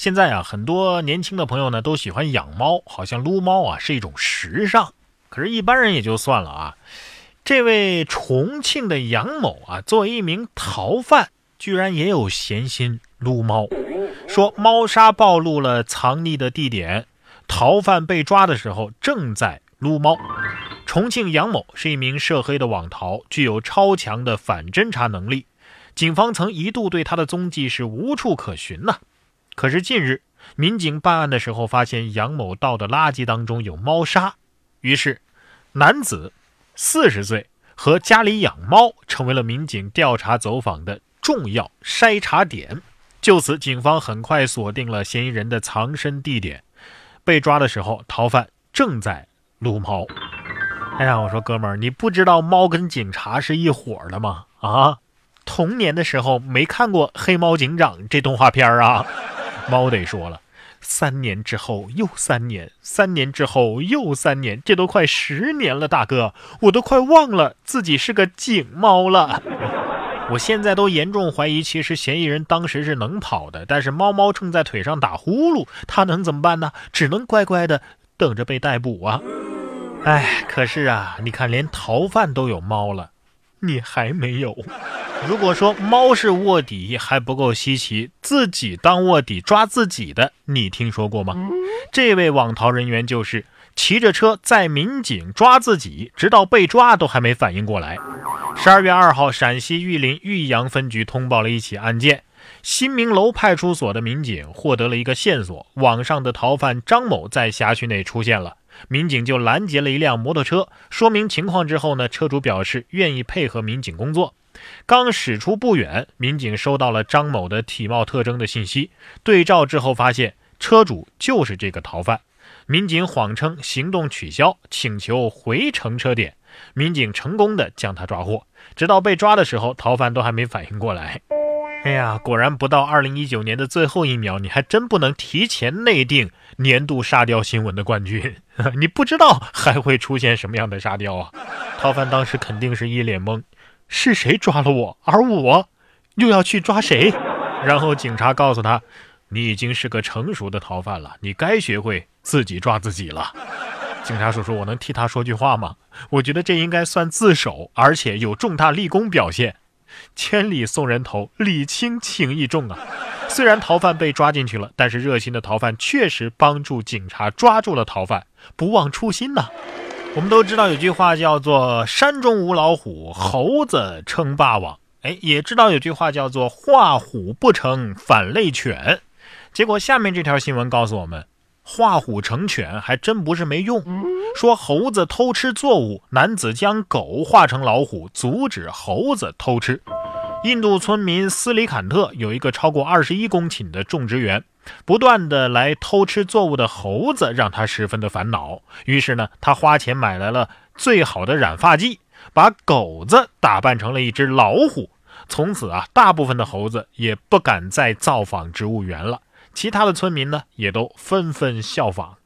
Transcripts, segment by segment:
现在啊，很多年轻的朋友呢都喜欢养猫，好像撸猫啊是一种时尚。可是，一般人也就算了啊。这位重庆的杨某啊，作为一名逃犯，居然也有闲心撸猫。说猫砂暴露了藏匿的地点，逃犯被抓的时候正在撸猫。重庆杨某是一名涉黑的网逃，具有超强的反侦查能力。警方曾一度对他的踪迹是无处可寻呐。可是近日，民警办案的时候发现杨某倒的垃圾当中有猫砂，于是，男子四十岁和家里养猫成为了民警调查走访的重要筛查点。就此，警方很快锁定了嫌疑人的藏身地点。被抓的时候，逃犯正在撸猫。哎呀，我说哥们儿，你不知道猫跟警察是一伙的吗？啊，童年的时候没看过《黑猫警长》这动画片啊？猫得说了，三年之后又三年，三年之后又三年，这都快十年了，大哥，我都快忘了自己是个警猫了。我现在都严重怀疑，其实嫌疑人当时是能跑的，但是猫猫正在腿上打呼噜，他能怎么办呢？只能乖乖的等着被逮捕啊！哎，可是啊，你看，连逃犯都有猫了，你还没有。如果说猫是卧底还不够稀奇，自己当卧底抓自己的，你听说过吗？这位网逃人员就是骑着车载民警抓自己，直到被抓都还没反应过来。十二月二号，陕西玉林玉阳分局通报了一起案件，新明楼派出所的民警获得了一个线索：网上的逃犯张某在辖区内出现了。民警就拦截了一辆摩托车，说明情况之后呢，车主表示愿意配合民警工作。刚驶出不远，民警收到了张某的体貌特征的信息，对照之后发现车主就是这个逃犯。民警谎称行动取消，请求回乘车点，民警成功的将他抓获。直到被抓的时候，逃犯都还没反应过来。哎呀，果然不到二零一九年的最后一秒，你还真不能提前内定年度沙雕新闻的冠军。你不知道还会出现什么样的沙雕啊？逃犯当时肯定是一脸懵。是谁抓了我？而我又要去抓谁？然后警察告诉他：“你已经是个成熟的逃犯了，你该学会自己抓自己了。”警察叔叔，我能替他说句话吗？我觉得这应该算自首，而且有重大立功表现。千里送人头，礼轻情意重啊！虽然逃犯被抓进去了，但是热心的逃犯确实帮助警察抓住了逃犯，不忘初心呐。我们都知道有句话叫做“山中无老虎，猴子称霸王”。哎，也知道有句话叫做“画虎不成反类犬”。结果下面这条新闻告诉我们，画虎成犬还真不是没用。说猴子偷吃作物，男子将狗画成老虎，阻止猴子偷吃。印度村民斯里坎特有一个超过二十一公顷的种植园。不断的来偷吃作物的猴子让他十分的烦恼，于是呢，他花钱买来了最好的染发剂，把狗子打扮成了一只老虎。从此啊，大部分的猴子也不敢再造访植物园了。其他的村民呢，也都纷纷效仿。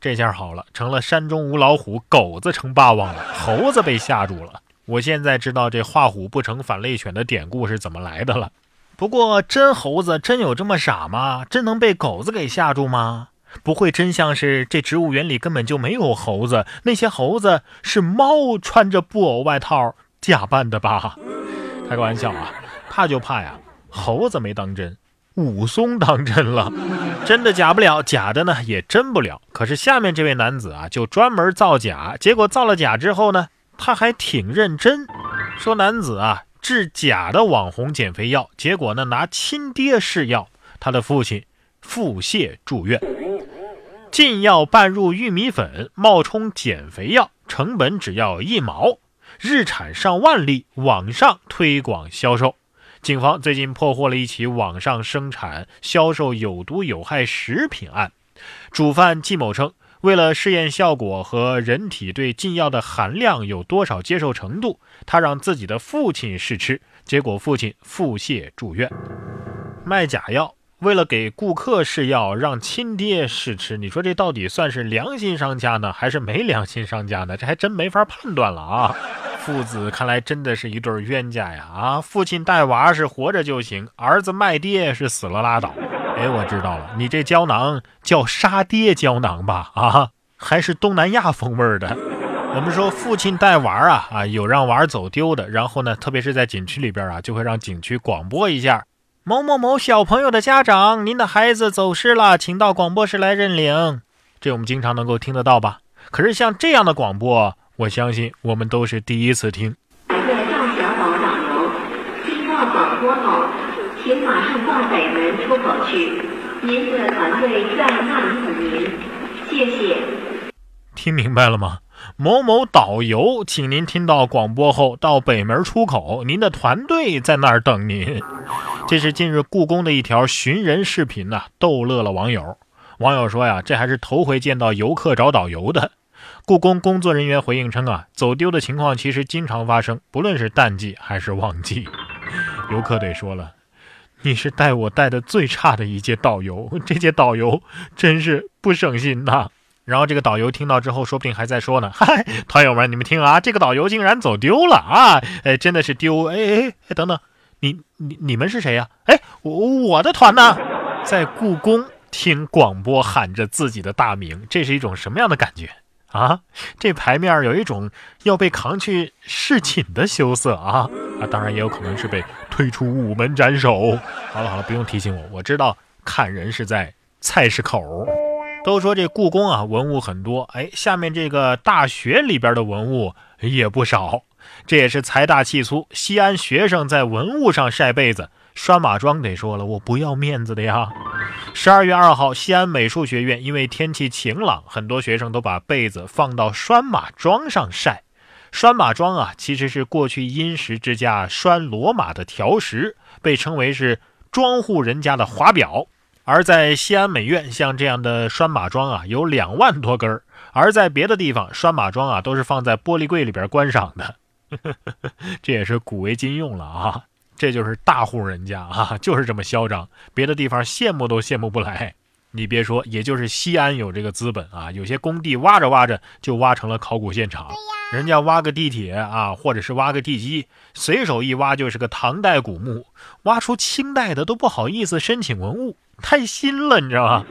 这下好了，成了山中无老虎，狗子成霸王了，猴子被吓住了。我现在知道这画虎不成反类犬的典故是怎么来的了。不过，真猴子真有这么傻吗？真能被狗子给吓住吗？不会真像是这植物园里根本就没有猴子，那些猴子是猫穿着布偶外套假扮的吧？开个玩笑啊，怕就怕呀，猴子没当真，武松当真了。真的假不了，假的呢也真不了。可是下面这位男子啊，就专门造假，结果造了假之后呢，他还挺认真，说男子啊。制假的网红减肥药，结果呢拿亲爹试药，他的父亲腹泻住院。禁药拌入玉米粉，冒充减肥药，成本只要一毛，日产上万粒，网上推广销售。警方最近破获了一起网上生产、销售有毒有害食品案，主犯季某称。为了试验效果和人体对禁药的含量有多少接受程度，他让自己的父亲试吃，结果父亲腹泻住院。卖假药，为了给顾客试药，让亲爹试吃，你说这到底算是良心商家呢，还是没良心商家呢？这还真没法判断了啊！父子看来真的是一对冤家呀！啊，父亲带娃是活着就行，儿子卖爹是死了拉倒。哎，我知道了，你这胶囊叫杀爹胶囊吧？啊，还是东南亚风味的。我们说父亲带娃啊啊，有让娃走丢的，然后呢，特别是在景区里边啊，就会让景区广播一下：某某某小朋友的家长，您的孩子走失了，请到广播室来认领。这我们经常能够听得到吧？可是像这样的广播，我相信我们都是第一次听。感谢赵小宝导游，听到广播后，请马上到北门出口去，您的团队在那里等您，谢谢。听明白了吗？某某导游，请您听到广播后到北门出口，您的团队在那儿等您。这是近日故宫的一条寻人视频呐，逗乐了网友。网友说呀，这还是头回见到游客找导游的。故宫工作人员回应称啊，走丢的情况其实经常发生，不论是淡季还是旺季。游客得说了，你是带我带的最差的一届导游，这届导游真是不省心呐。然后这个导游听到之后，说不定还在说呢。嗨，团友们，你们听啊，这个导游竟然走丢了啊！哎，真的是丢！哎哎哎，等等，你你你们是谁呀？哎，我我的团呢？在故宫听广播喊着自己的大名，这是一种什么样的感觉啊？这牌面有一种要被扛去侍寝的羞涩啊！啊，当然也有可能是被推出午门斩首。好了好了，不用提醒我，我知道看人是在菜市口。都说这故宫啊，文物很多，哎，下面这个大学里边的文物也不少，这也是财大气粗。西安学生在文物上晒被子，拴马桩得说了，我不要面子的呀。十二月二号，西安美术学院因为天气晴朗，很多学生都把被子放到拴马桩上晒。拴马桩啊，其实是过去殷实之家拴骡马的条石，被称为是庄户人家的华表。而在西安美院，像这样的拴马桩啊，有两万多根儿；而在别的地方，拴马桩啊，都是放在玻璃柜里边观赏的。这也是古为今用了啊！这就是大户人家啊，就是这么嚣张，别的地方羡慕都羡慕不来。你别说，也就是西安有这个资本啊，有些工地挖着挖着就挖成了考古现场。人家挖个地铁啊，或者是挖个地基，随手一挖就是个唐代古墓，挖出清代的都不好意思申请文物，太新了，你知道吗？